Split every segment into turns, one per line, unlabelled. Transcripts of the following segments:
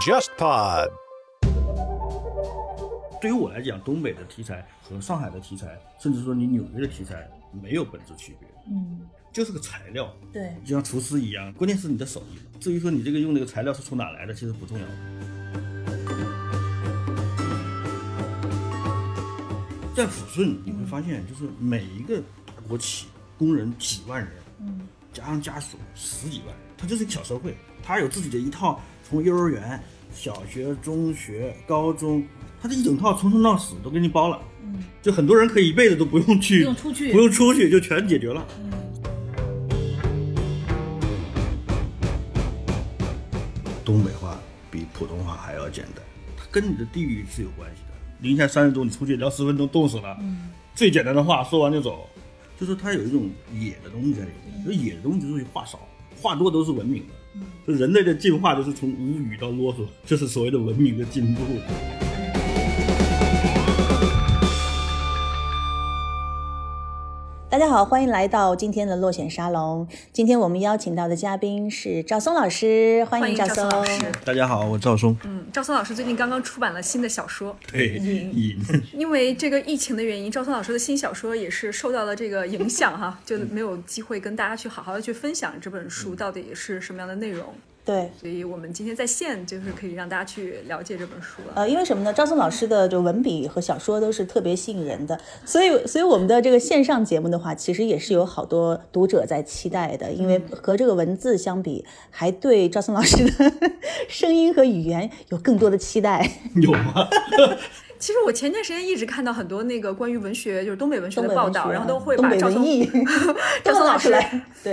JustPod。
对于我来讲，东北的题材和上海的题材，甚至说你纽约的题材没有本质区别，
嗯，
就是个材料，
对，
就像厨师一样，关键是你的手艺。至于说你这个用这个材料是从哪来的，其实不重要。在抚顺你会发现，就是每一个大国企工人几万人，
嗯，
加上家属十几万人，它就是一个小社会，它有自己的一套，从幼儿园、小学、中学、高中，它这一整套从头到死都给你包了，
嗯，
就很多人可以一辈子都不用去，
不用出去
不用出去就全解决了。东北话比普通话还要简单，它跟你的地域是有关系的。零下三十度，你出去聊十分钟冻死了。
嗯，
最简单的话说完就走，就是它有一种野的东西在里面。就野的东西就是话少，话多都是文明的。就人类的进化就是从无语到啰嗦，就是所谓的文明的进步。
家好，欢迎来到今天的落选沙龙。今天我们邀请到的嘉宾是赵松老师，欢
欢迎
赵
赵松老师。
大家好，我赵松。
嗯，赵松老师最近刚刚出版了新的小说，
对，瘾。
因为这个疫情的原因，赵松老师的新小说也是受到了这个影响哈，就没有机会跟大家去好好的去分享这本书到底是什么样的内容。
对，
所以我们今天在线就是可以让大家去了解这本书了。
呃，因为什么呢？赵松老师的就文笔和小说都是特别吸引人的，所以，所以我们的这个线上节目的话，其实也是有好多读者在期待的，因为和这个文字相比，还对赵松老师的 声音和语言有更多的期待。
有吗？
其实我前段时间一直看到很多那个关于文学，就是东北文学的报道，然后都会把赵松 赵松老师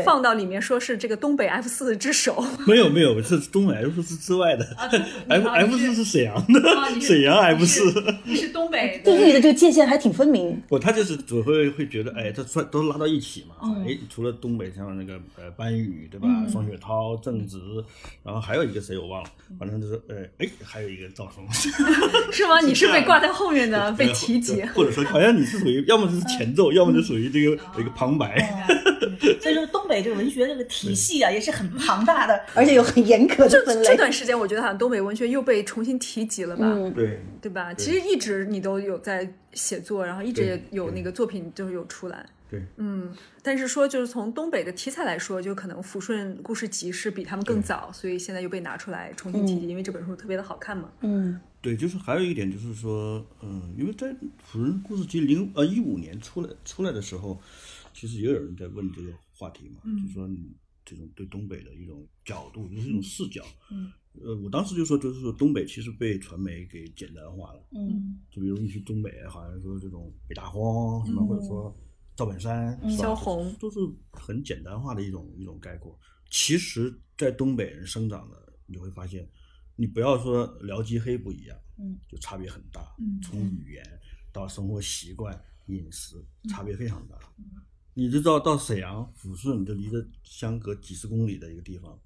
放到里面，说是这个东北 F 四之首。
没有没有，是东北 F 四之外的。F
啊
F 四是沈阳的，沈阳 F 四。
你是东北
地域的这个界限还挺分明。
不，他就是只会会觉得，哎，这算都拉到一起嘛。
嗯
哎，除了东北像那个呃班宇对吧，双雪涛、郑直，然后还有一个谁我忘了，反正就是呃哎，还有一个赵松。
是吗？你是被挂在后面的，被提及。
或者说好像你是属于要么就是前奏，要么就属于这个一个旁白。
所以说，东北这个文学这个体系啊，也是很庞大的，而且有很严格的
这
分类。
这段时间，我觉得好像东北文学又被重新提及了吧，
嗯
对，
对吧？其实一直你都有在写作，然后一直也有那个作品就是有出来。
对，
嗯，但是说就是从东北的题材来说，就可能抚顺故事集是比他们更早，所以现在又被拿出来重新提及，因为这本书特别的好看嘛。
嗯。
对，就是还有一点就是说，嗯，因为在《抚顺故事集》零呃一五年出来出来的时候，其实也有人在问这个话题嘛，就说你这种对东北的一种角度，就是一种视角。
嗯，
呃，我当时就说，就是说东北其实被传媒给简单化了，
嗯。
就比如你去东北，好像说这种北大荒什么，或者说赵本山、
萧红
都是很简单化的一种一种概括。其实，在东北人生长的，你会发现，你不要说辽吉黑不一样，
嗯，
就差别很大，
嗯
从语言到生活习惯、饮食，差别非常大。你就知道到沈阳、抚顺，就离着相隔几十公里的一个地方，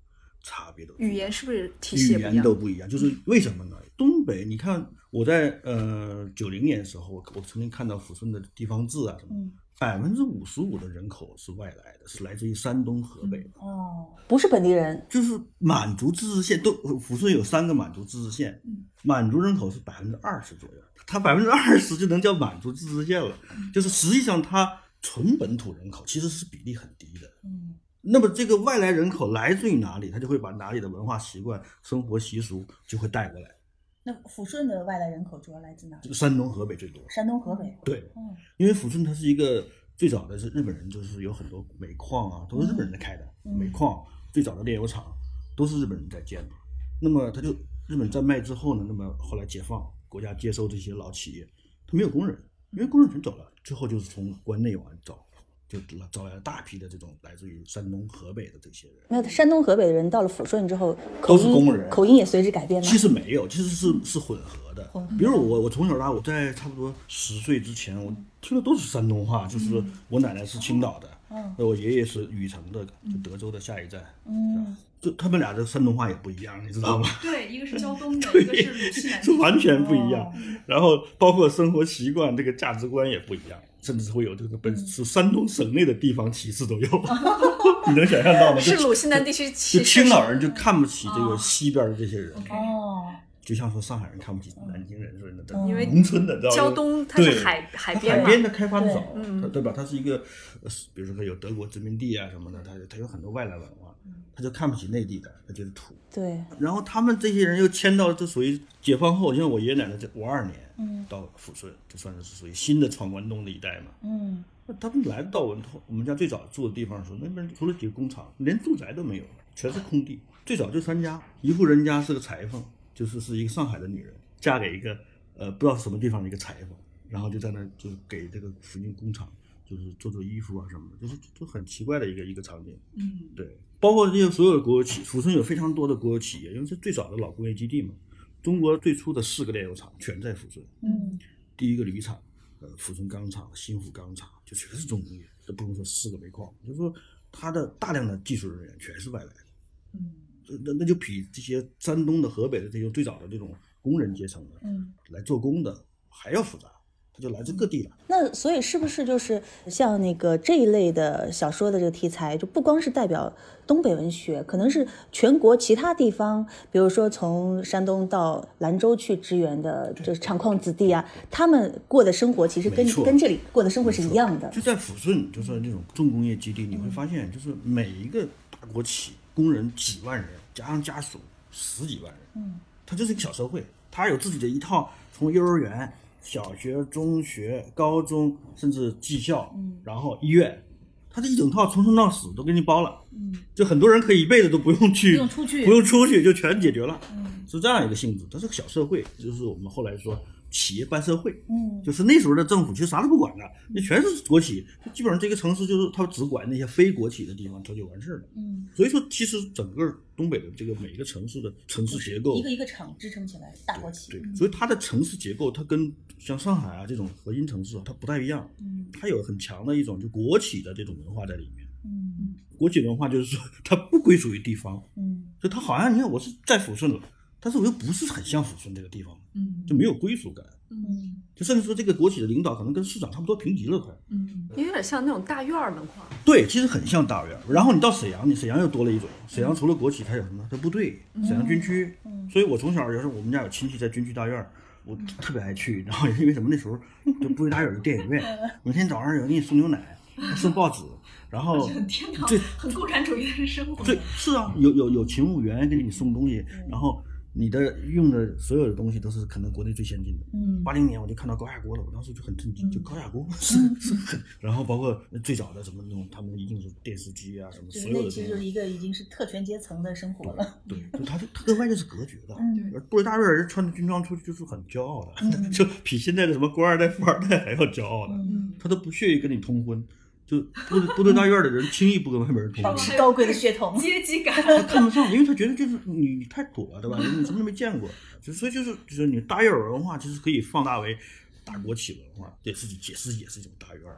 差别都
语言是不是体系
语言？都不一样，就是为什么呢？东北，你看我在呃九零年的时候，我曾经看到抚顺的地方志啊什么
嗯，
百分之五十五的人口是外来的，是来自于山东、河北的。
哦，不是本地人。
就是满族自治县都抚顺有三个满族自治县，满族人口是百分之二十左右，它百分之二十就能叫满族自治县了。就是实际上它纯本土人口其实是比例很低的。
嗯
那么这个外来人口来自于哪里，他就会把哪里的文化习惯、生活习俗就会带过来。
那抚顺的外来人口主要来自哪？
山东、河北最多。
山东、河北。
对，
嗯
因为抚顺它是一个最早的是日本人，就是有很多煤矿啊，都是日本人在开的。
嗯
煤矿最早的炼油厂都是日本人在建的。那么他就日本战败之后呢，那么后来解放，国家接收这些老企业，他没有工人，因为工人全走了，最后就是从关内往外找，就招来了大批的这种来自于山东、河北的这些人。
没有，山东、河北的人到了抚顺之后，口音
都是工人
口音也随之改变了。
其实没有，其实是是混合的。比如我，我从小到大，我在差不多十岁之前，我听的都是山东话，就是我奶奶是青岛的，
嗯
我爷爷是禹城的，就德州的下一站。
嗯，
就他们俩的山东话也不一样，你知道吗？
对，一个是胶东的，一个是鲁西南
是完全不一样
哦。
然后包括生活习惯、这个价值观也不一样，甚至会有这个本是山东省内的地方歧视都有。你能想象到吗？
是鲁西南地区
就
歧视
青岛人就看不起这个
哦。
西边的这些人，
哦，
就像说上海人看不起南京人似的，
因为
农村的，知道吗
胶东它是海海边嘛，
海边的开发的早，对吧？它是一个，呃比如说它有德国殖民地啊什么的，它它有很多外来文化，他就看不起内地的，他觉得土。
对，
然后他们这些人又迁到，这属于解放后，像我爷爷奶奶这五二年，
嗯
到抚顺，这算是属于新的闯关东的一代嘛。
嗯
那他们来到我们我们家最早住的地方的时候，那边除了几个工厂，连住宅都没有，全是空地。最早就三家，一户人家是个裁缝，就是是一个上海的女人，嫁给一个呃不知道什么地方的一个裁缝，然后就在那就是给这个附近工厂就是做做衣服啊什么的，就是就很奇怪的一个一个场景。
嗯
对，包括这些所有的国有企，抚顺有非常多的国有企业，因为是最早的老工业基地嘛。中国最初的四个炼油厂全在抚顺，
嗯。
第一个铝厂，呃，抚顺钢厂、新抚钢厂，就全是重工业，这不用说四个煤矿，就是说它的大量的技术人员全是外来的，
嗯。
这那那就比这些山东的、河北的这些最早的这种工人阶层的
嗯。
来做工的还要复杂，它就来自各地了。
那所以是不是就是像那个这一类的小说的这个题材，就不光是代表东北文学，可能是全国其他地方，比如说从山东到兰州去支援的就是厂矿子弟啊，他们过的生活其实跟跟这里过的生活是一样的。
就在抚顺，就是那种重工业基地，你会发现，就是每一个大国企工人几万人，加上家属十几万人，
嗯，
他就是一个小社会，他有自己的一套，从幼儿园、小学、中学、高中，甚至技校，
嗯。
然后医院，他这一整套从生到死都给你包了，
嗯，
就很多人可以一辈子都不用去，
不用出去。
不用出去就全解决了，
嗯。
是这样一个性质。它是个小社会，就是我们后来说企业办社会，
嗯
就是那时候的政府其实啥都不管的，那全是国企，就基本上这个城市就是他只管那些非国企的地方，他就完事儿了。
嗯，
所以说，其实整个东北的这个每一个城市的城市结构
一，个一个厂支撑起来，大国企。
对，所以它的城市结构，它跟像上海啊这种核心城市啊它不太一样，
嗯
它有很强的一种就国企的这种文化在里面。
嗯
国企文化就是说，它不归属于地方，
嗯
就它好像你看我是在抚顺了，但是我又不是很像抚顺这个地方，
嗯
就没有归属感。
嗯
就甚至说这个国企的领导可能跟市长差不多平级了，快。
嗯
有点像那种大院儿文化。
对，其实很像大院儿。然后你到沈阳，你沈阳又多了一种，沈阳除了国企，它有什么？它部队，沈阳军区。所以我从小就是，我们家有亲戚在军区大院儿，我特别爱去。然后因为什么？那时候就部队大院儿有电影院，每天早上有人给你送牛奶，送报纸，然后
很 天堂
最，
很共产主义的生活。
对是啊，有有有勤务员给你送东西，然后你的用的所有的东西都是可能国内最先进的。
嗯
八零年我就看到高压锅了，我当时就很震惊，就高压锅 是是很，然后包括最早的什么那种，他们一定是电视机啊什么，所有的
那其实就是，一个已经是特权阶层的生活了。
对，就他就他跟外界是隔绝的。
嗯
而部队大院人穿着军装出去就是很骄傲的，就比现在的什么官二代、富二代还要骄傲的，
嗯，
他都不屑于跟你通婚，就部队部队大院的人轻易不跟外面人通
保
婚。
持高贵的血统。
阶级感，
他看不上，因为他觉得就是你你太土了，对吧？你什么都没见过，就所以就是就是你大院儿文化其实可以放大为大国企文化，对自己解释也是一种大院儿，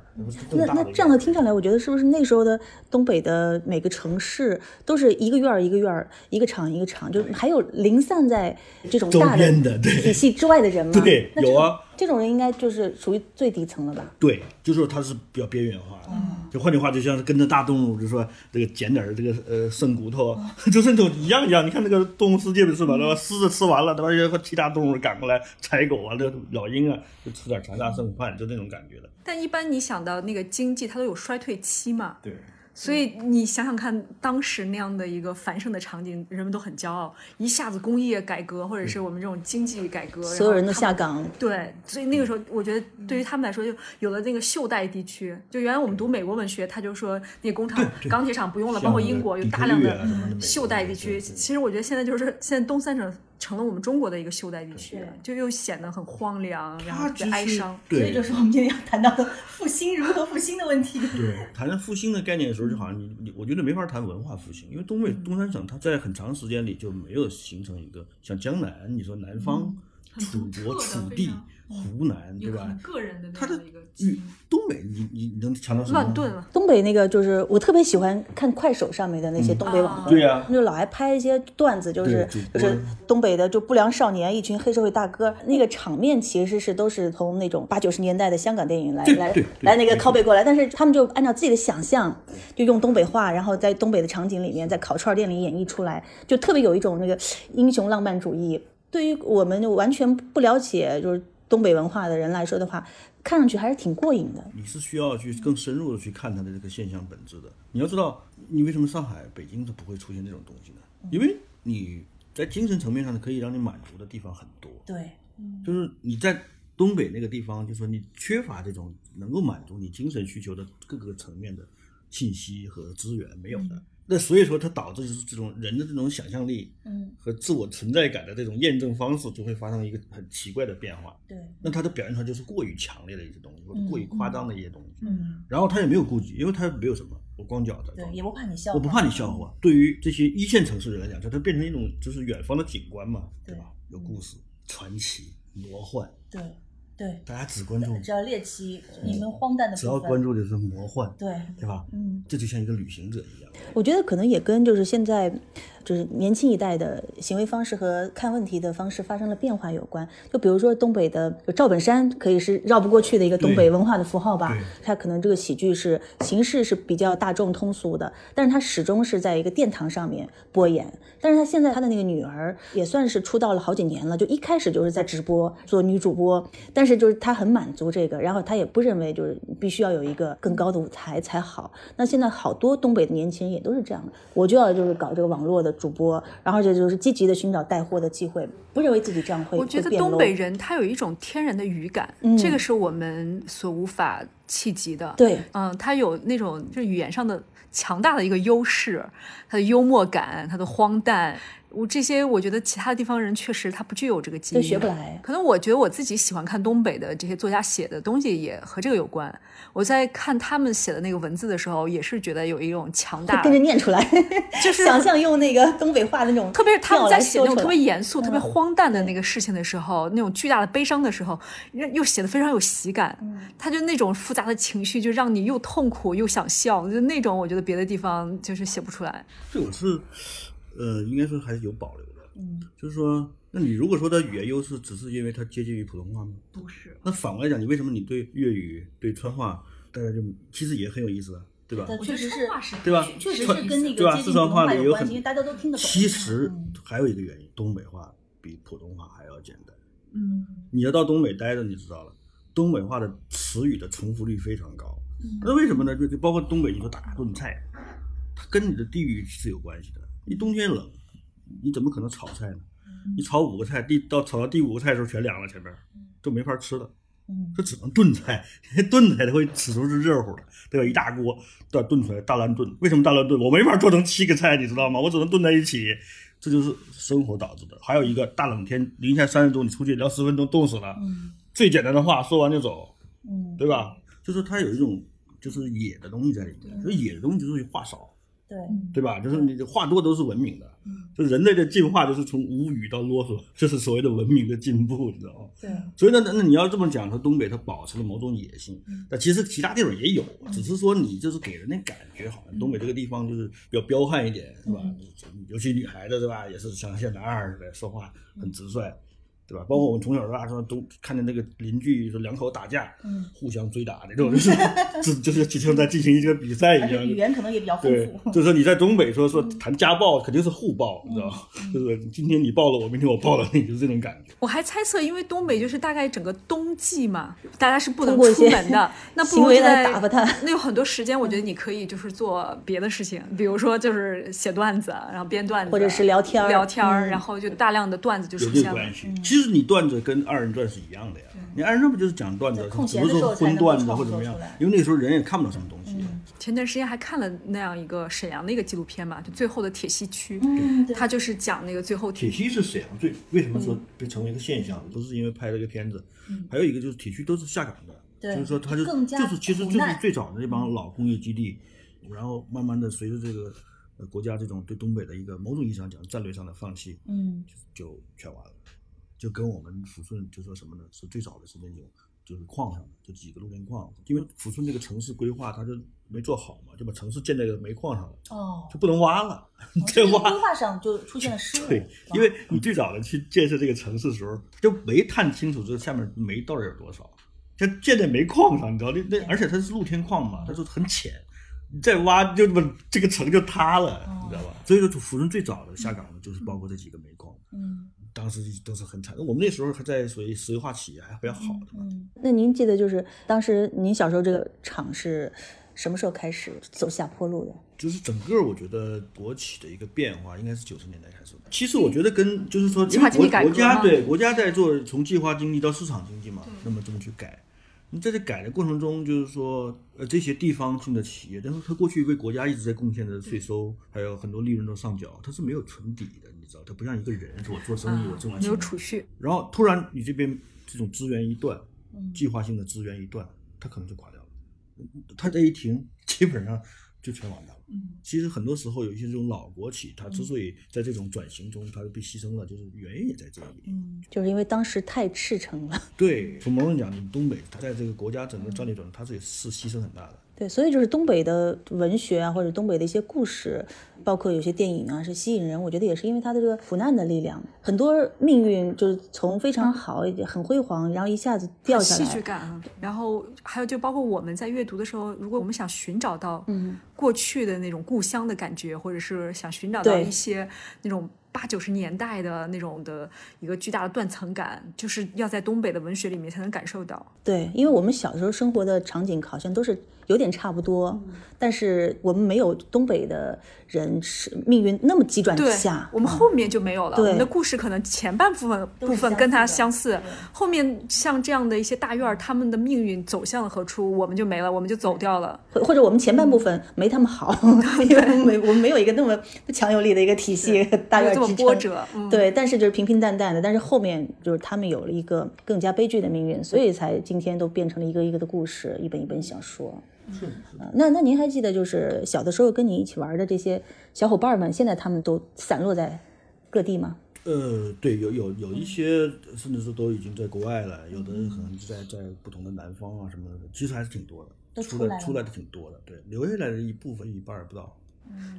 那
那那这样的听下来，我觉得是不是那时候的东北的每个城市都是一个院儿一个院儿，一个厂一个厂，就还有零散在这种
周
大
边的对
体系之外的人吗？
对有啊，
这种人应该就是属于最底层了吧？
对，就是说它是比较边缘化的。
嗯
就换句话，就像是跟着大动物，就说这个捡点儿这个呃剩骨头，
哦
就是那种一样一样。你看那个动物世界不是吧？对吧？狮子吃完了，对吧？和其他动物赶过来，豺狗啊，这个老鹰啊，就吃点残渣剩饭，就那种感觉的。
但一般你想到那个经济，它都有衰退期嘛，
对，
所以你想想看，当时那样的一个繁盛的场景，人们都很骄傲，一下子工业改革或者是我们这种经济改革，
所有人都下岗。
对，所以那个时候，我觉得对于他们来说，就有了那个袖带地区。就原来我们读美国文学，他就说那个工厂、钢铁厂不用了，包括英国有大量的
律啊什么的美国
袖带地区。其实我觉得现在就是现在东三省成了我们中国的一个袖带地区
对，
就又显得很荒凉，然后特
它其实
别哀伤。
对
所以就是我们今天要谈到的复兴如何复兴的问题。
对，谈复兴的概念的时候，就好像你你，我觉得没法谈文化复兴，因为东北东三省它在很长时间里就没有形成一个像江南，你说南方楚国、楚地、湖南，对吧？
个人的
他的
一个。
东北，你你你能强调什么？
乱炖了。
东北那个就是我特别喜欢看快手上面的那些东北网红，
对呀
就老爱拍一些段子，就是就是东北的就不良少年，一群黑社会大哥，那个场面其实是都是从那种八九十年代的香港电影来来来那个
没错
copy 过来，但是他们就按照自己的想象，就用东北话，然后在东北的场景里面，在烤串店里演绎出来，就特别有一种那个英雄浪漫主义。对于我们完全不了解就是东北文化的人来说的话，看上去还是挺过瘾的。
你是需要去更深入的去看它的这个现象本质的。你要知道，你为什么上海、北京它不会出现这种东西呢？因为你在精神层面上可以让你满足的地方很多。
对，
就是你在东北那个地方，就是说你缺乏这种能够满足你精神需求的各个层面的信息和资源没有的。那所以说，它导致就是这种人的这种想象力，
嗯，
和自我存在感的这种验证方式，就会发生一个很奇怪的变化。
对，
那它的表现出来就是过于强烈的一些东西，或者过于夸张的一些东西。
嗯，
然后他也没有顾忌，因为他没有什么，我光脚的，
对，也不怕你笑，
我不怕你笑话。对于这些一线城市人来讲，它它变成一种就是远方的景观嘛，对吧？有故事、传奇、魔幻，
对对，
大家只关注，
只要猎奇，你们荒诞的
只要，关注的是魔幻，
对，
对吧？
嗯，
这就像一个旅行者一样。
我觉得可能也跟就是现在就是年轻一代的行为方式和看问题的方式发生了变化有关。就比如说东北的赵本山，可以是绕不过去的一个东北文化的符号吧。他可能这个喜剧是形式是比较大众通俗的，但是他始终是在一个殿堂上面播演。但是他现在他的那个女儿也算是出道了好几年了，就一开始就是在直播做女主播，但是就是他很满足这个，然后他也不认为就是必须要有一个更高的舞台才好。那现在好多东北的年轻人也都是这样的，我就要就是搞这个网络的主播，然后这就是积极的寻找带货的机会，不认为自己这样会
我觉得东北人他有一种天然的语感，
嗯
这个是我们所无法企及的。
对
嗯，他有那种就是语言上的强大的一个优势，他的幽默感，他的荒诞，我这些我觉得其他地方人确实他不具有这个基因，
对学不来。
可能我觉得我自己喜欢看东北的这些作家写的东西，也和这个有关。我在看他们写的那个文字的时候，也是觉得有一种强大
跟着念出来，
就是
想象用那个东北话的那种，
特别是他们在写那种特别
严，
严肃、特别荒诞的那个事情的时候，那种巨大的悲伤的时候，又又写的非常有喜感。他就那种复杂的情绪，就让你又痛苦又想笑，就那种我觉得别的地方就是写不出来。
这我是，呃，应该说还是有保留的。
嗯，
就是说，那你如果说它语言优势只是因为它接近于普通话吗？
不是，
那反过来讲，你为什么你对粤语、对川话，大家就其实也很有意思啊，对吧？
确实是
对吧
确实是跟那
对吧
个接近
四川
普通话有关系，
话里有很
因为大家都听得懂。
其实
嗯
还有一个原因，东北话比普通话还要简单。
嗯，
你要到东北待着，你知道了，东北话的词语的重复率非常高。那为什么呢？就就包括东北，你说大炖菜，它跟你的地域是有关系的。你冬天冷，你怎么可能炒菜呢？你炒五个菜，第到炒到第五个菜的时候全凉了，前面就没法吃了。
嗯
这只能炖菜，炖菜它会始终是热乎的，对吧？一大锅都要炖出来，大乱炖。为什么大乱炖？我没法做成七个菜，你知道吗？我只能炖在一起，这就是生活导致的。还有一个大冷天，零下三十度，你出去聊十分钟冻死了。
嗯
最简单的话说完就走，
嗯，
对吧？就是它有一种就是野的东西在里面，所以野的东西就是话少，
对，
对吧？就是你话多都是文明的，就人类的进化就是从无语到啰嗦，这是所谓的文明的进步，你知道吗？
对，
所以呢，那那你要这么讲，说东北它保持了某种野性，但其实其他地方也有，只是说你就是给人的感觉好像东北这个地方就是比较彪悍一点，是吧？尤其女孩子是吧，也是像像男孩似的，说话很直率。对吧？包括我们从小到大说都看见那个邻居说两口打架，
嗯
互相追打的这种，就是 这就是就像在进行一个比赛一样。
语言可能也比较丰
对
富，。
就是说你在东北说说谈家暴，肯定是互暴，你知道吗？
嗯
就是今天你暴了我，明天我暴了你，就是这种感觉。
我还猜测，因为东北就是大概整个冬季嘛，大家是不能出门的，那不如就在
打发他
那有很多时间，我觉得你可以就是做别的事情，比如说就是写段子，然后编段子，
或者是聊天儿
聊天然后就大量的段子就
有
出现了。
这个关系。其实你段子跟二人转是一样的呀。你二人转不就是讲段子
在，空
只不是说
闲的时候才
荤段子或者怎么样？因为那个时候人也看不到什么东西。
前段时间还看了那样一个沈阳的一个纪录片嘛，就最后的铁西区，
嗯，
他就是讲那个最后
铁西是沈阳最为什么说被成为一个现象？不是因为拍了一个片子，还有一个就是铁西都是下岗的，
对
就是说他就
更加
就是其实就是最早的那帮老工业基地，然后慢慢的随着这个呃国家这种对东北的一个某种意义上讲战略上的放弃，
嗯，
就全完了。就跟我们抚顺就说什么呢？是最早的是那种就是矿上的，就几个露天矿，因为抚顺这个城市规划它就没做好嘛，就把城市建在这个煤矿上了，
哦
就不能挖了，再
这个
挖
规划上就出现了失误。
对，因为你最早的去建设这个城市的时候，就没探清楚这下面煤到底有多少，就建在煤矿上，你知道那那而且它是露天矿嘛，它就很浅，你再挖就把这个城就塌了，你知道吧？所以说抚顺最早的下岗的就是包括这几个煤矿，
嗯
当时都是很惨。我们那时候还在属于石油化企业，还比较好的嘛。
嗯，那您记得就是当时您小时候这个厂是什么时候开始走下坡路的？
就是整个我觉得国企的一个变化，应该是九十年代开始的。其实我觉得跟就是说，因为国
计划经济
国家
嘛
对国家在做从计划经济到市场经济嘛，那么这么去改。你在这改的过程中，就是说，呃，这些地方性的企业，但是它过去为国家一直在贡献的税收，还有很多利润都上缴，它是没有存底的，你知道，它不像一个人，说我做生意我挣完
钱没有
钱，
储蓄，
然后突然你这边这种资源一断，
嗯
计划性的资源一断，它可能就垮掉了。它这一停，基本上就全完蛋了。
嗯
其实很多时候有一些这种老国企，它之所以在这种转型中它被牺牲了，就是原因也在这里。
嗯，就是因为当时太赤诚了。
对，从某种讲，你东北它在这个国家整个战略中，它是是牺牲很大的。
对，所以就是东北的文学啊，或者东北的一些故事，包括有些电影啊，是吸引人。我觉得也是因为它的这个苦难的力量，很多命运就是从非常好、很辉煌，然后一下子掉下
戏剧
来。
感啊。然后还有就包括我们在阅读的时候，如果我们想寻找到
嗯
过去的那种故乡的感觉，或者是想寻找到一些那种八九十年代的那种的一个巨大的断层感，就是要在东北的文学里面才能感受到。
对，因为我们小时候生活的场景好像都是有点差不多，但是我们没有东北的人是命运那么急转直
对
下。，
我们
啊
后面就没有了。
对
我们的故事可能前半部分部分跟它
相
相似，后面像这样的一些大院，他们的命运走向了何处，我们就没了，我们就走掉了。
或或者我们前半部分没他们好，因为我们没我们没有一个那么强有力的一个体系大
没有这么。波折，嗯，
对，但是就是平平淡淡的，但是后面就是他们有了一个更加悲剧的命运，所以才今天都变成了一个一个的故事，一本一本小说。
是是。
啊那那您还记得就是小的时候跟你一起玩的这些小伙伴们，现在他们都散落在各地吗？
呃，对，有有有一些甚至是都已经在国外了，有的
嗯
可能在在不同的南方啊什么的，其实还是挺多的，出
出来
出来的挺多的，对，留下来的一部分一半儿不到，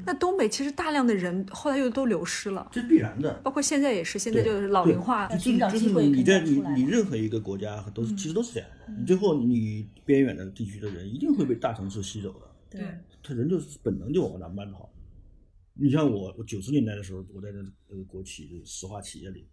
那东北其实大量的人后来又都流失了，
这是必然的。
包括现在也是，现在就是老龄化。
你在你你任何一个国家都是其实都是这样的，你最后你边远的地区的人一定会被大城市吸走的，
对，
他人就是本能就往南边跑。你像我，我九十年代的时候，我在那呃国企的石化企业里，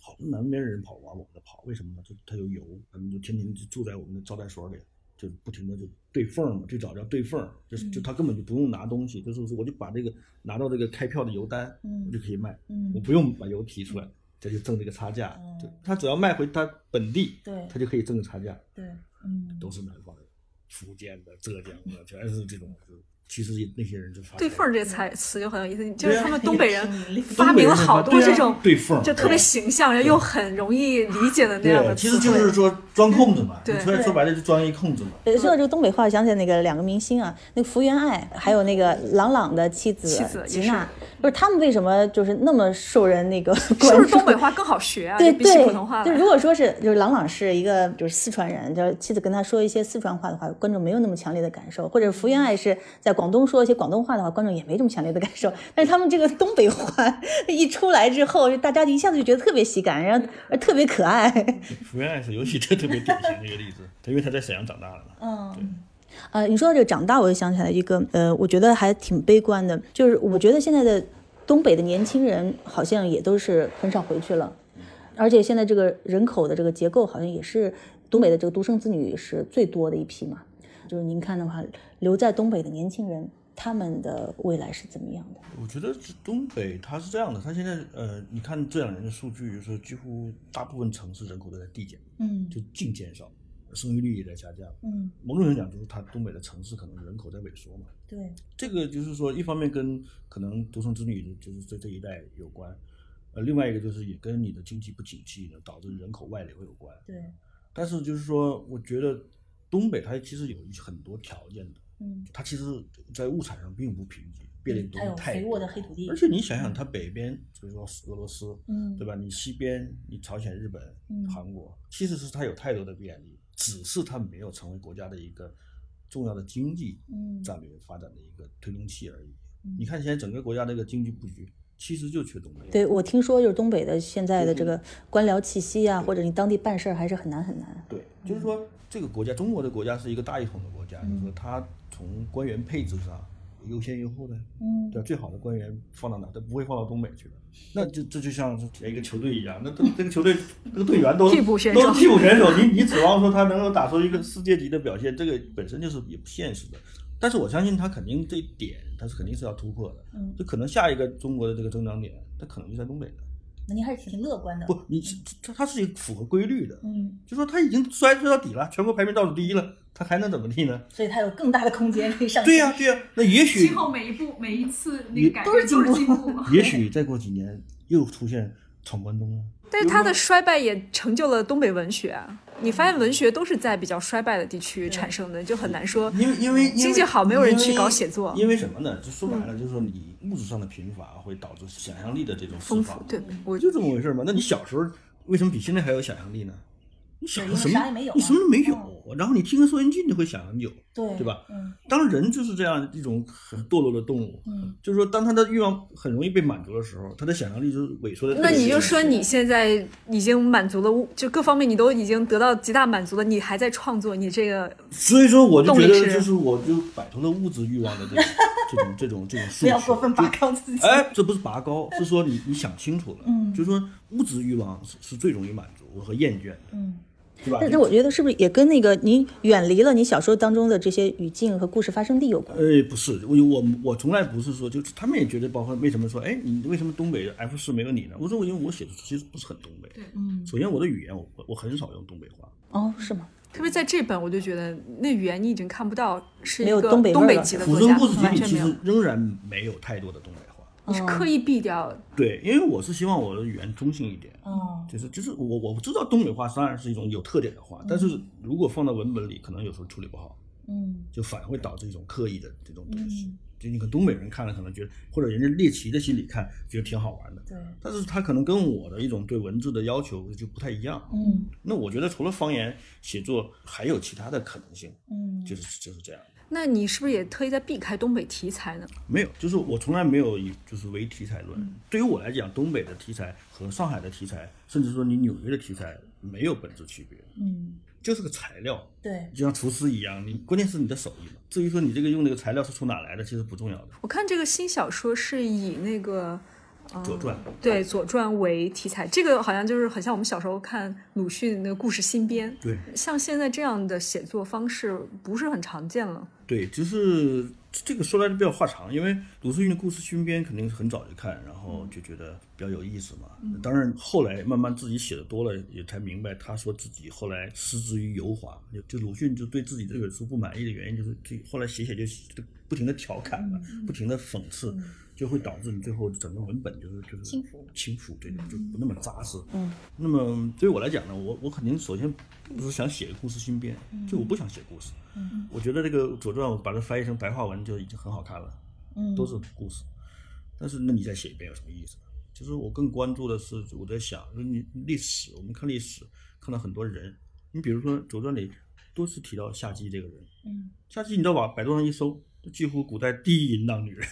好多南边人跑往我们那跑，为什么呢？就他有油，他们就天天就住在我们的招待所里，就不停的就对缝嘛，最早叫对缝，就是就他根本就不用拿东西，就是我就把这个拿到这个开票的邮单，
嗯
我就可以卖，
嗯。
我不用把油提出来，这就挣这个差价，就他只要卖回他本地，
对
他就可以挣个差价，
对，嗯，
都是南方人，福建的、浙江的，全是这种。就其实那些人就发
对缝儿这个词词就很有意思，就是他们东北人 发明了好多这种
对缝儿
就特别形象又很容易理解的那样的
对，其。实就是说装空子嘛，
对
说说白了就装一空子嘛。
呃，说到这个东北话，想起来那个两个明星啊，那个福原爱，还有那个郎朗的妻子
妻子也
吉娜，不是他们为什么就是那么受人那个
是
关注
不是东？北话更好学啊？
对
比起
对
普通话，
就
来
如果说是就是郎朗是一个就是四川人，就是妻子跟他说一些四川话的话，观众没有那么强烈的感受；或者福原爱是在广东说一些广东话的话，观众也没这么强烈的感受。但是他们这个东北话 一出来之后，大家就一下子就觉得特别喜感，然后特别可爱。
福原爱是尤其特特别典型的一个例子，他因为他在沈阳长大了嘛。
嗯。呃，你说到这个长大，我就想起来一个，呃，我觉得还挺悲观的，就是我觉得现在的东北的年轻人好像也都是很少回去了，而且现在这个人口的这个结构好像也是东北的这个独生子女是最多的一批嘛。就是您看的话，留在东北的年轻人，他们的未来是怎么样的？
我觉得东北它是这样的，它现在呃，你看这两年的数据，就是几乎大部分城市人口都在递减，
嗯
就净减少，生育率也在下降。
嗯，
某种意义上讲，就是它东北的城市可能人口在萎缩嘛。
对，
这个就是说，一方面跟可能独生子女就是这这一代有关，呃，另外一个就是也跟你的经济不景气呢，导致人口外流有关。
对，
但是就是说，我觉得东北它其实有一很多条件的，
嗯，
它其实在物产上并不贫瘠，变的东
它有
西太
肥沃的黑土地。
而且你想想，它北边比如说俄罗斯，
嗯。
对吧？你西边你朝鲜、日本、
嗯。
韩国，其实是它有太多的便利，只是它没有成为国家的一个重要的经济
嗯。
战略发展的一个推动器而已。
嗯。
你看现在整个国家这个经济布局，其实就缺东北。
对，我听说就是东北的现在的这个官僚气息啊，或者你当地办事儿还是很难很难。
对，就是说这个国家，中国的国家是一个大一统的国家，就是说它从官员配置上优先优后的，
嗯
对吧？最好的官员放到哪？他不会放到东北去的。那就这就像是一个球队一样，那这这个球队这个队员都
替补选手
都是替补选手，你你指望说他能够打出一个世界级的表现，这个本身就是也不现实的。但是我相信他肯定这一点，他是肯定是要突破的。
嗯，
就可能下一个中国的这个增长点，它可能就在东北了。
那您还是挺乐观的。
不，你是它它是一个符合规律的。
嗯，
就说他已经衰退到底了，全国排名倒数第一了，他还能怎么地呢？
所以它有更大的空间可以上。
对呀、对呀、那也许
今后每一步每一次那个改变都是进步。
也许再过几年又出现闯关东了。
但是它的衰败也成就了东北文学啊。你发现文学都是在比较衰败的地区产生的，就很难说。
因为因为因为
经济好没有人去搞写作
因为什么呢？就说白了，就是说你物质上的贫乏会导致想象力的这种。，
丰富对我
就这么回事嘛。那你小时候为什么比现在还有想象力呢？你小时候什么
啥也没有啊
你什么都没有，然后你听个收音机你会想很久，
对
对吧？
嗯
当人就是这样一种很堕落的动物，
嗯，
就是说，当他的欲望很容易被满足的时候，他的想象力就是萎缩的。
那你就说你现在已经满足了，就各方面你都已经得到极大满足了，你还在创作，你这个
所以说，我就觉得，就是我就摆脱了物质欲望的这种 这种这种这种束
不要过分。拔高自己。
哎，这不是拔高，是说你你想清楚了，
嗯
就是说物质欲望是是最容易满足和厌倦的，
嗯，
对吧？
但但我觉得是不是也跟那个你远离了你小说当中的这些语境和故事发生地有关？
呃，不是，我我我从来不是说，就是他们也觉得，包括为什么说，哎，你为什么东北 F 四没有你呢？我说我因为我写的其实不是很东北，
嗯，
首先我的语言我我很少用东北话，
哦，是吗？
特别在这本，我就觉得那语言你已经看不到是一
没有
个
东北味儿了《
虎
级的作家，
生故事集》里
完全没有
其实，仍然没有太多的东北话。
你是刻意避掉。
对，因为我是希望我的语言中性一点，
哦，
就是就是我我知道东北话当然是一种有特点的话，但是如果放到文本里，可能有时候处理不好，
嗯
就反而会导致一种刻意的这种东西。
嗯
就你看东北人看了可能觉得，或者人家猎奇的心理看觉得挺好玩的，
对，
但是他可能跟我的一种对文字的要求就不太一样。
嗯
那我觉得除了方言写作，还有其他的可能性，
嗯，
就是就是这样。
那你是不是也特意在避开东北题材呢？
没有，就是我从来没有以就是唯题材论。
嗯
对于我来讲，东北的题材和上海的题材，甚至说你纽约的题材没有本质区别，
嗯，
就是个材料，
对，
就像厨师一样，你关键是你的手艺嘛。至于说你这个用那个材料是从哪来的，其实不重要的。
我看这个新小说是以那个。嗯
左传
对《左传》为题材，这个好像就是很像我们小时候看鲁迅那个故事新编。
对
像现在这样的写作方式不是很常见了。
对，就是这个说来就比较话长，因为鲁迅的故事新编肯定是很早就看，然后就觉得比较有意思嘛。当然后来慢慢自己写的多了，也才明白他说自己后来失之于油滑，就就鲁迅就对自己这本书不满意的原因，就是这后来写写就就不停的调侃了，不停的讽刺。就会导致你最后整个文本就是就是
轻浮
轻浮，对，就不那么扎实。
嗯，
那么对于我来讲呢，我我肯定首先不是想写个故事新编，就我不想写故事。
嗯
我觉得这个《左传》我把它翻译成白话文就已经很好看了，
嗯，
都是故事。但是那你再写一遍有什么意思呢？其实我更关注的是我在想，你历史，我们看历史，看到很多人，你比如说《左传》里多次提到夏姬这个人，
嗯
夏姬你知道吧？百度上一搜，几乎古代第一淫荡女人，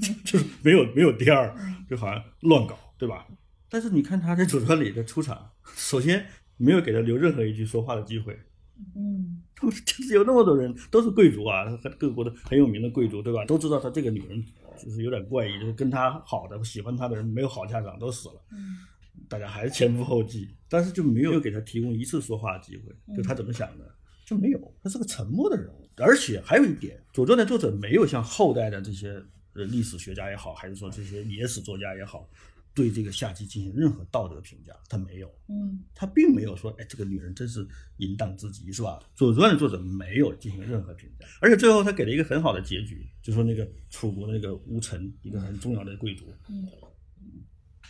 就 就是没有没有第二，就好像乱搞，对吧？但是你看她在《左传》里的出场，首先没有给她留任何一句说话的机会，
嗯
他们就是有那么多人都是贵族啊，各国的很有名的贵族，对吧？都知道她这个女人就是有点怪异，就是跟她好的、喜欢她的人没有好下场，都死了。
嗯
大家还是前赴后继，但是就没有给他提供一次说话的机会。就他怎么想的，就没有，他是个沉默的人物。而且还有一点，《左传》的作者没有像后代的这些呃历史学家也好，还是说这些野史作家也好，对这个夏姬进行任何道德评价，他没有。
嗯
他并没有说，哎，这个女人真是淫荡至极，是吧？《左传》的作者没有进行任何评价，而且最后他给了一个很好的结局，就说那个楚国的那个乌臣，一个很重要的贵族，
嗯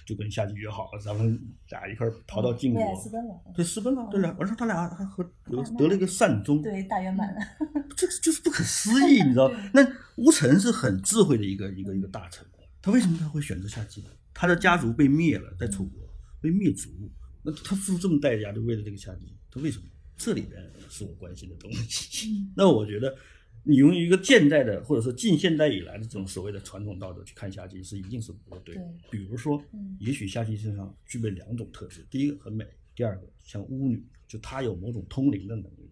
就跟夏姬约好了，咱们俩一块儿逃到晋国
对，私奔了，
对，私奔了，对俩，完事儿他俩还和有得了一个善终，
对大圆满了。
这就是不可思议，你知道？那吴承是很智慧的一个一个一个大臣，他为什么他会选择夏姬呢？他的家族被灭了，在楚国被灭族，那他付出这么代价，就为了这个夏姬，他为什么？这里边是我关心的东西。那我觉得，你用一个现代的或者说近现代以来的这种所谓的传统道德去看夏姬，是一定是不对的。比如说，也许夏姬身上具备两种特质：第一个很美，第二个像巫女，就她有某种通灵的能力。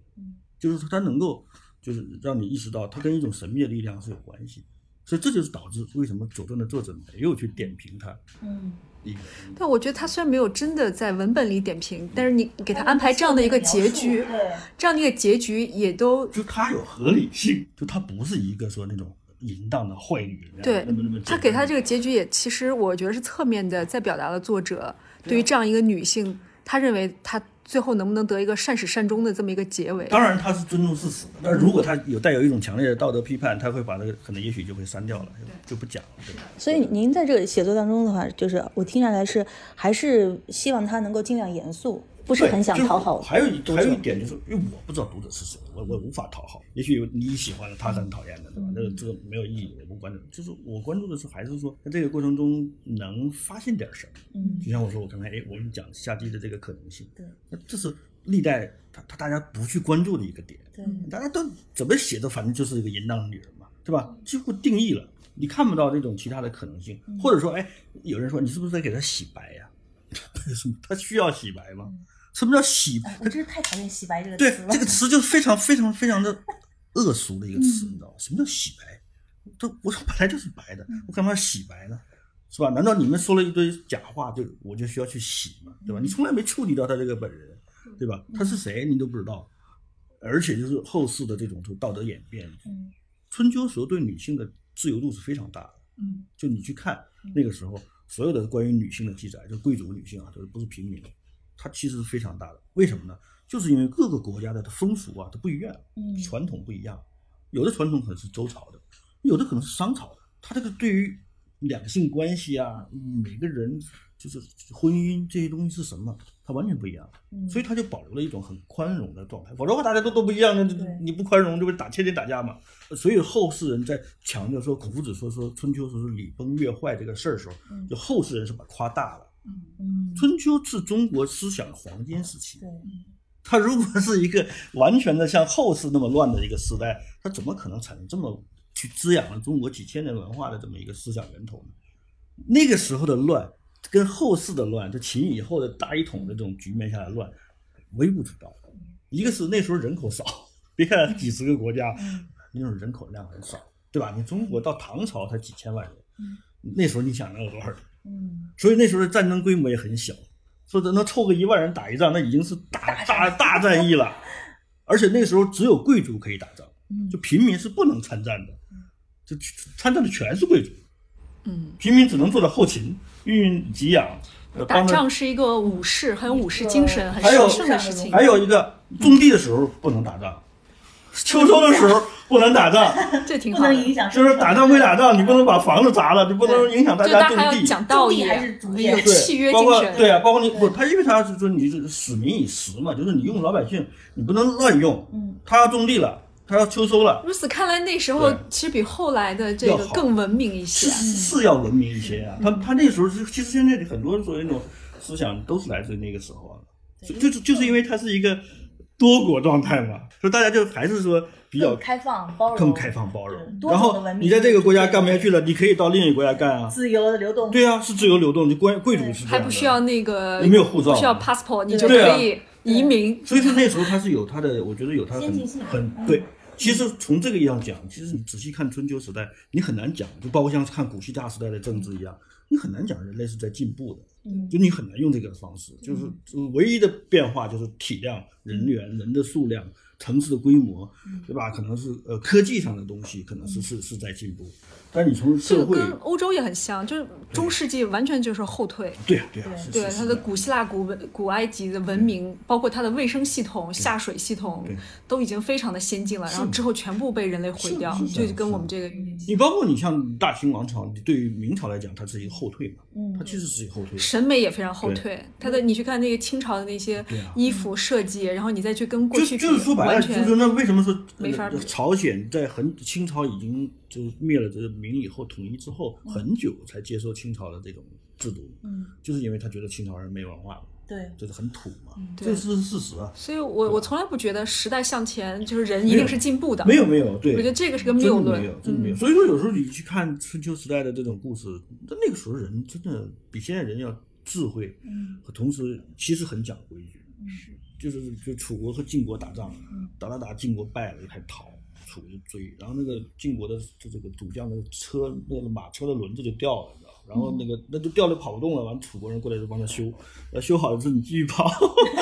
就是说她能够就是让你意识到她跟一种神秘的力量是有关系，所以这就是导致为什么《左传》的作者没有去点评他
嗯，
一个。
但我觉得他虽然没有真的在文本里点评，但是你给他安排这样的一个结局，
对，
这样的一个结局也都
就他有合理性，就他不是一个说那种淫荡的坏女人，
对
那么那么
他给他这
个
个结局也，其实我觉得是侧面的在表达了作者对于这样一个女性，他认为她最后能不能得一个善始善终的这么一个结尾。
当然他是尊重事实的，但如果他有带有一种强烈的道德批判，他会把这个可能也许就会删掉了，就不讲了，对吧？
所以您在这个写作当中的话，就是我听下来是还是希望他能够尽量严肃，不是很想讨好
还有一还有一点就是，因为我不知道读者是谁，我我无法讨好。也许你喜欢的，他很讨厌的，对吧？这个这个没有意义，我不关注。就是我关注的是，还是说在这个过程中能发现点什么。
嗯
就像我说，我刚才哎，我跟你讲下地的这个可能性，
对，
那这是历代他他大家不去关注的一个点。
对
大家都怎么写都反正就是一个淫荡的女人嘛，对吧？几乎定义了，你看不到这种其他的可能性，或者说，哎，有人说你是不是在给她洗白呀、为什么她需要洗白吗？什么叫洗？
白我真是太讨厌“洗白”这个词了。
这个词就是非常非常非常的 恶俗的一个词，你知道吗？什么叫洗白？这我说本来就是白的，我干嘛要洗白呢？是吧？难道你们说了一堆假话，就我就需要去洗吗？对吧？你从来没处理到他这个本人，对吧？他是谁你都不知道，而且就是后世的这种就道德演变，
嗯
春秋时候对女性的自由度是非常大的。
嗯
就你去看那个时候所有的关于女性的记载，就贵族女性啊，就是不是平民，它其实是非常大的。为什么呢？就是因为各个国家的风俗啊它不一样，
嗯
传统不一样。有的传统可能是周朝的，有的可能是商朝的。它这个对于两性关系啊，每个人就是婚姻这些东西是什么，它完全不一样。
嗯，
所以它就保留了一种很宽容的状态，否则的话大家都都不一样，那
对
你不宽容，这不是打天天打架吗？所以后世人在强调说，孔夫子说说春秋时候礼崩乐坏这个事儿的时候，
嗯
就后世人是把它夸大了。
嗯
春秋是中国思想的黄金时期，
对
它如果是一个完全的像后世那么乱的一个时代，它怎么可能产生这么去滋养了中国几千年文化的这么一个思想源头呢？那个时候的乱跟后世的乱，就秦以后的大一统的这种局面下的乱，微不足道。一个是那时候人口少，别看几十个国家，那种人口量很少，对吧？你中国到唐朝才几千万人，那时候你想能有多少人？
嗯
所以那时候的战争规模也很小，说的能凑个一万人打一仗，那已经是大大大战役了。而且那时候只有贵族可以打仗，
嗯
就平民是不能参战的，就参战的全是贵族，
嗯，
平民只能做到后勤、运运给养。呃
打仗是一个武士，很有武士精神，很神圣的事情。
还有一个种地的时候不能打仗，秋收的时候不能打仗，
这挺好的。
不能影响
就是打仗归打仗，你不能把房子砸了，你不能影响大家种地。
大家还要讲道义，
还是主
义
契约
包括
精神。
对啊，包括你不，他因为他是说你是使民以时嘛，就是你用老百姓，你不能乱用。
嗯，
他要种地了，他要秋收了，
如此看来，那时候其实比后来的这个更文明一些
是。是要文明一些啊。他他那时候是，其实现在的很多所谓那种思想都是来自于那个时候啊，就就是就是因为他是一个多国状态嘛，所以大家就还是说比较
开放包容，
更开放包容然后你在这个国家干不下去了，你可以到另一个国家干啊。
自由的流动。
对啊，是自由流动，就贵贵族是
还不需要那个，
也没有护照
不需要 passport，你就可以移民。
所以说那时候他是有他的，我觉得有他很很对。其实从这个意义上讲，其实你仔细看春秋时代，你很难讲，就包括像看古希腊时代的政治一样，你很难讲人类是在进步的。
嗯。
就你很难用这个方式，就是就是唯一的变化就是体量、人员、人的数量，城市的规模，对吧？可能是呃科技上的东西，可能是是是在进步，但你从
这个
社会，
跟欧洲也很像，就是中世纪完全就是后退。
对啊对啊，是
对
是是
它的古希腊、古文、古埃及的文明，包括它的卫生系统、下水系统，都已经非常的先进了。然后之后全部被人类毁掉，
是是
跟我们这个
你包括你像大清王朝，你对于明朝来讲，它是一个后退嘛，
嗯。
它其实是一个后退。
审美也非常后退。它的你去看那个清朝的那些衣服设计，然后你再去跟过去比，
就是说白了，
完全
就是说那为什么说
没法
朝鲜在很清朝已经就是灭了这个明以后统一之后很久才接受清朝的这种制度，
嗯，
就是因为他觉得清朝人没文化嘛，
对，
就是很土嘛，
对。
这是事实啊。
所以我我从来不觉得时代向前就是人一定是进步的，
没有没有，对，
我觉得这个是个谬论。
的没有，真的没有。所以说，有时候你去看春秋时代的这种故事，那那个时候人真的比现在人要智慧，
嗯，
和同时其实很讲规矩，是就是就楚国和晋国打仗，打打打，晋国败了就开始逃，楚国就追，然后那个晋国的就这个主将的车那个马车的轮子就掉了，你知道吧，然后那个那就掉了跑不动了，完楚国人过来就帮他修，呃修好了之后你继续跑，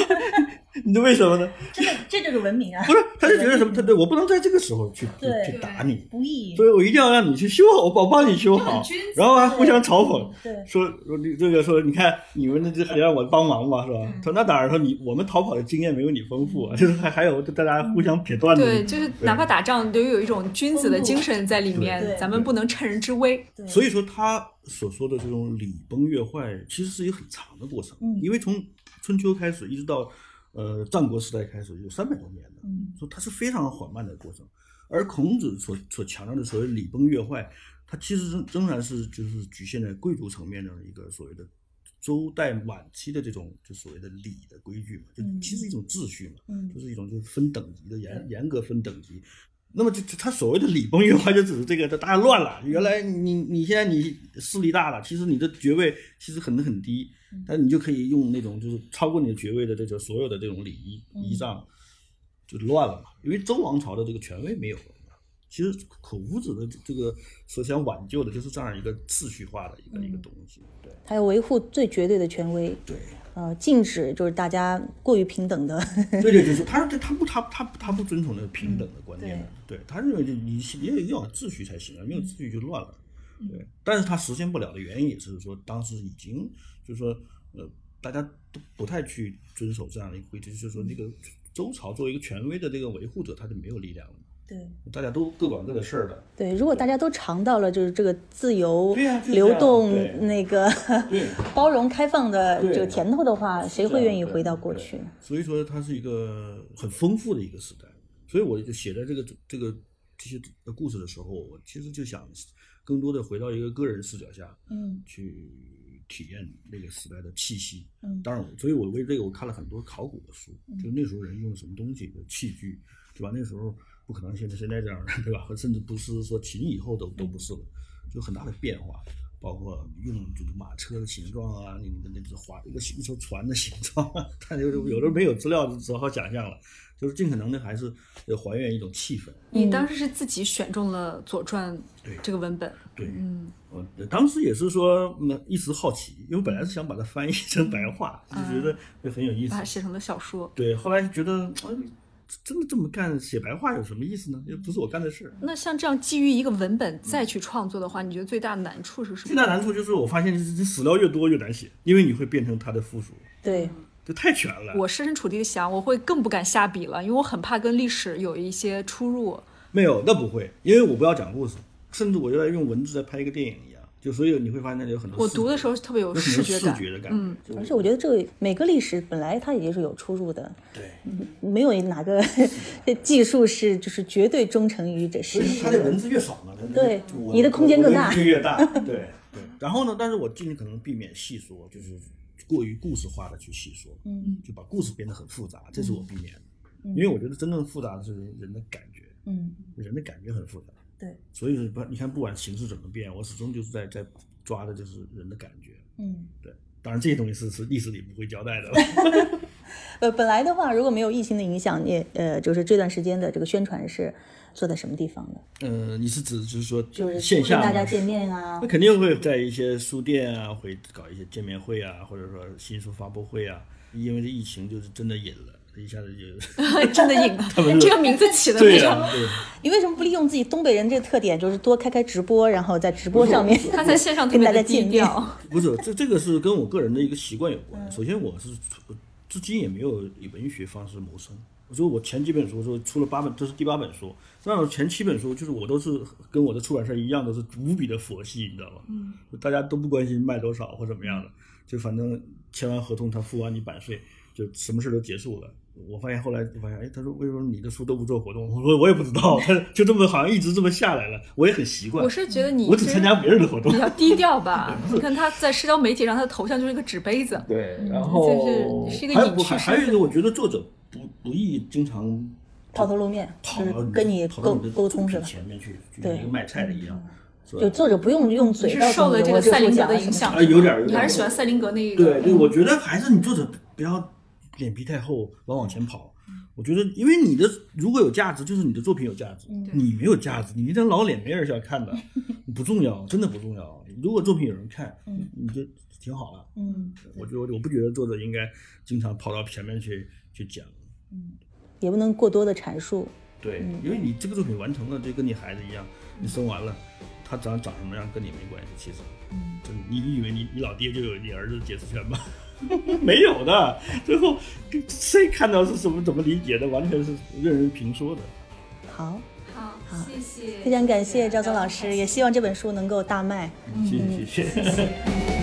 你这为什么呢？
真的这就是文明啊，
不是，他就觉得什么？他对我不能在这个时候去去去打你，
不义
所以我一定要让你去修好，我帮你修好然后还互相嘲讽，
对
说说你这个说你看你们这还让我帮忙吧，是吧？说那当然说你我们逃跑的经验没有你丰富啊，就是还还有大家互相撇段子，
对，就是哪怕打仗都有一种君子的精神在里
对
面，咱们不能趁人之危。
对
所以说他所说的这种礼崩乐坏，其实是一个很长的过程，
嗯
因为从春秋开始一直到呃战国时代开始有三百多年的，
嗯
说它是非常缓慢的过程。而孔子所所强调的所谓礼崩乐坏，它其实仍仍然是就是局限在贵族层面的一个所谓的周代晚期的这种就所谓的礼的规矩嘛，就
嗯
其实一种秩序嘛，
嗯
就是一种就是分等级的严严格分等级。那么就就他所谓的礼崩乐坏，就只是这个，大家乱了。原来你你现在你势力大了，其实你的爵位其实很很低，但你就可以用那种就是超过你的爵位的这个所有的这种礼仪仪仗，就乱了嘛。因为周王朝的这个权威没有了。其实孔子的这个所想挽救的就是这样一个秩序化的一个、一个东西。对
他要维护最绝对的权威，
对
呃，禁止就是大家过于平等的，
对对，就是他他不他他他不遵从那个平等的观念的，对他认为就你你也要有秩序才行啊，没有秩序就乱了。对，但是他实现不了的原因也是说，当时已经就是说，呃，大家都不太去遵守这样的一个规则，就是说，那个周朝作为一个权威的这个维护者，他就没有力量了，
对
大家都各管各的事儿的。
对。如果大家都尝到了就是这个自由
对呀就是
流动那个 包容开放的这个甜头的话，谁会愿意回到过
对
去？
所以说，它是一个很丰富的一个时代。所以我就写在这个这个这些故事的时候，我其实就想更多的回到一个个人视角下，
嗯
去体验那个时代的气息。
嗯
当然，所以我为这个我看了很多考古的书，就那时候人用什么东西的器具，对吧？那时候不可能现在现在这样的，对吧？和 甚至不是说秦以后都都不是了，就很大的变化。包括用这个马车的形状啊，你的那个划一个一艘船的形状啊，它有有的没有资料，就只好想象了。就是尽可能的还是呃还原一种气氛。
你当时是自己选中了《左传
对》
这个文本，
对，
嗯，
我当时也是说，那，一时好奇，因为本来是想把它翻译成白话，就觉得会很有意思
把它。写成了小说。
对，后来觉得，哎，真的这么干写白话有什么意思呢？又不是我干的事。
那像这样基于一个文本再去创作的话，你觉得最大的难处是什么？
最大难处就是我发现，这史料越多越难写，因为你会变成它的附属，
对，
这太全了。
我设身处地的想，我会更不敢下笔了，因为我很怕跟历史有一些出入。
没有，那不会，因为我不要讲故事，甚至我就在用文字在拍一个电影一样，就所以你会发现那里有很多。
我读的时候特别有视觉感，
视觉的感觉。
嗯，
而且我觉得这个每个历史本来它也是有出入的，
对，
没有哪个 技术是就是绝对忠诚于这事实
所以它的文。字越少嘛，它
对你的空间更大。
对对。然后呢，但是我尽可能避免细说，就是过于故事化的去细说，
嗯
就把故事变得很复杂，这是我避免的。因为我觉得真正复杂的是人的感觉，
嗯，
人的感觉很复杂。
对，
所以说不，你看不管形势怎么变，我始终就是在在抓的就是人的感觉。
嗯，
对，当然这些东西是是历史里不会交代的。
呃，本来的话，如果没有疫情的影响，你呃，就是这段时间的这个宣传是做在什么地方的？
呃，你是指就是说
就是
线下
大家见面啊
那，肯定会在一些书店啊，会搞一些见面会啊，或者说新书发布会啊。因为这疫情就是真的隐了，一下子就
真的硬这个名字起的
对
非常。
你为什么不利用自己东北人这个特点，就是多开开直播，然后在直播上面
他在线上特
跟大家见面？
调，
不是，这这个是跟我个人的一个习惯有关。首先，我是至今也没有以文学方式谋生。我说我前几本书说出了八本，这是第八本书。那我前七本书就是我都是跟我的出版社一样，都是无比的佛系，你知道吗？嗯，大家都不关心卖多少或怎么样的，就反正签完合同，他付完你版税，就什么事都结束了。我发现后来就发现，哎，他说为什么你的书都不做活动？我说我也不知道，他就这么好像一直这么下来了，我也很习惯。
我是觉得你
我只参加别人的活动
比。较低调吧。你看他在社交媒体上，他的头像就是一个纸杯子。
对，然后
就
后
是是一个
还有不
隐
还还有一个，我觉得作者不不易经常
抛头露面，就是
跑到
跟你沟沟通是吧？
前面去，就
对
跟一个卖菜的一样，
就？作者不用用嘴
是受了这个赛林格的影响，
啊有点有点
你还是喜欢赛林格那一个？
对对，我觉得还是你作者不要脸皮太厚，老往前跑。我觉得，因为你的如果有价值，就是你的作品有价值。你没有价值，你那张老脸没人想看的，不重要，真的不重要。如果作品有人看，你就挺好了。
嗯，
我觉得我不觉得作者应该经常跑到前面去去讲。
嗯也不能过多的阐述。
对，因为你这个作品完成了，就跟你孩子一样，你生完了，他长长什么样跟你没关系。其实，嗯，你你以为你你老爹就有你儿子的解释权吗？没有的，最后谁看到是什么怎么理解的，完全是任人评说的。
好，
好，谢谢，
非常感谢赵松老师，也希望这本书能够大卖。
谢谢。
谢谢。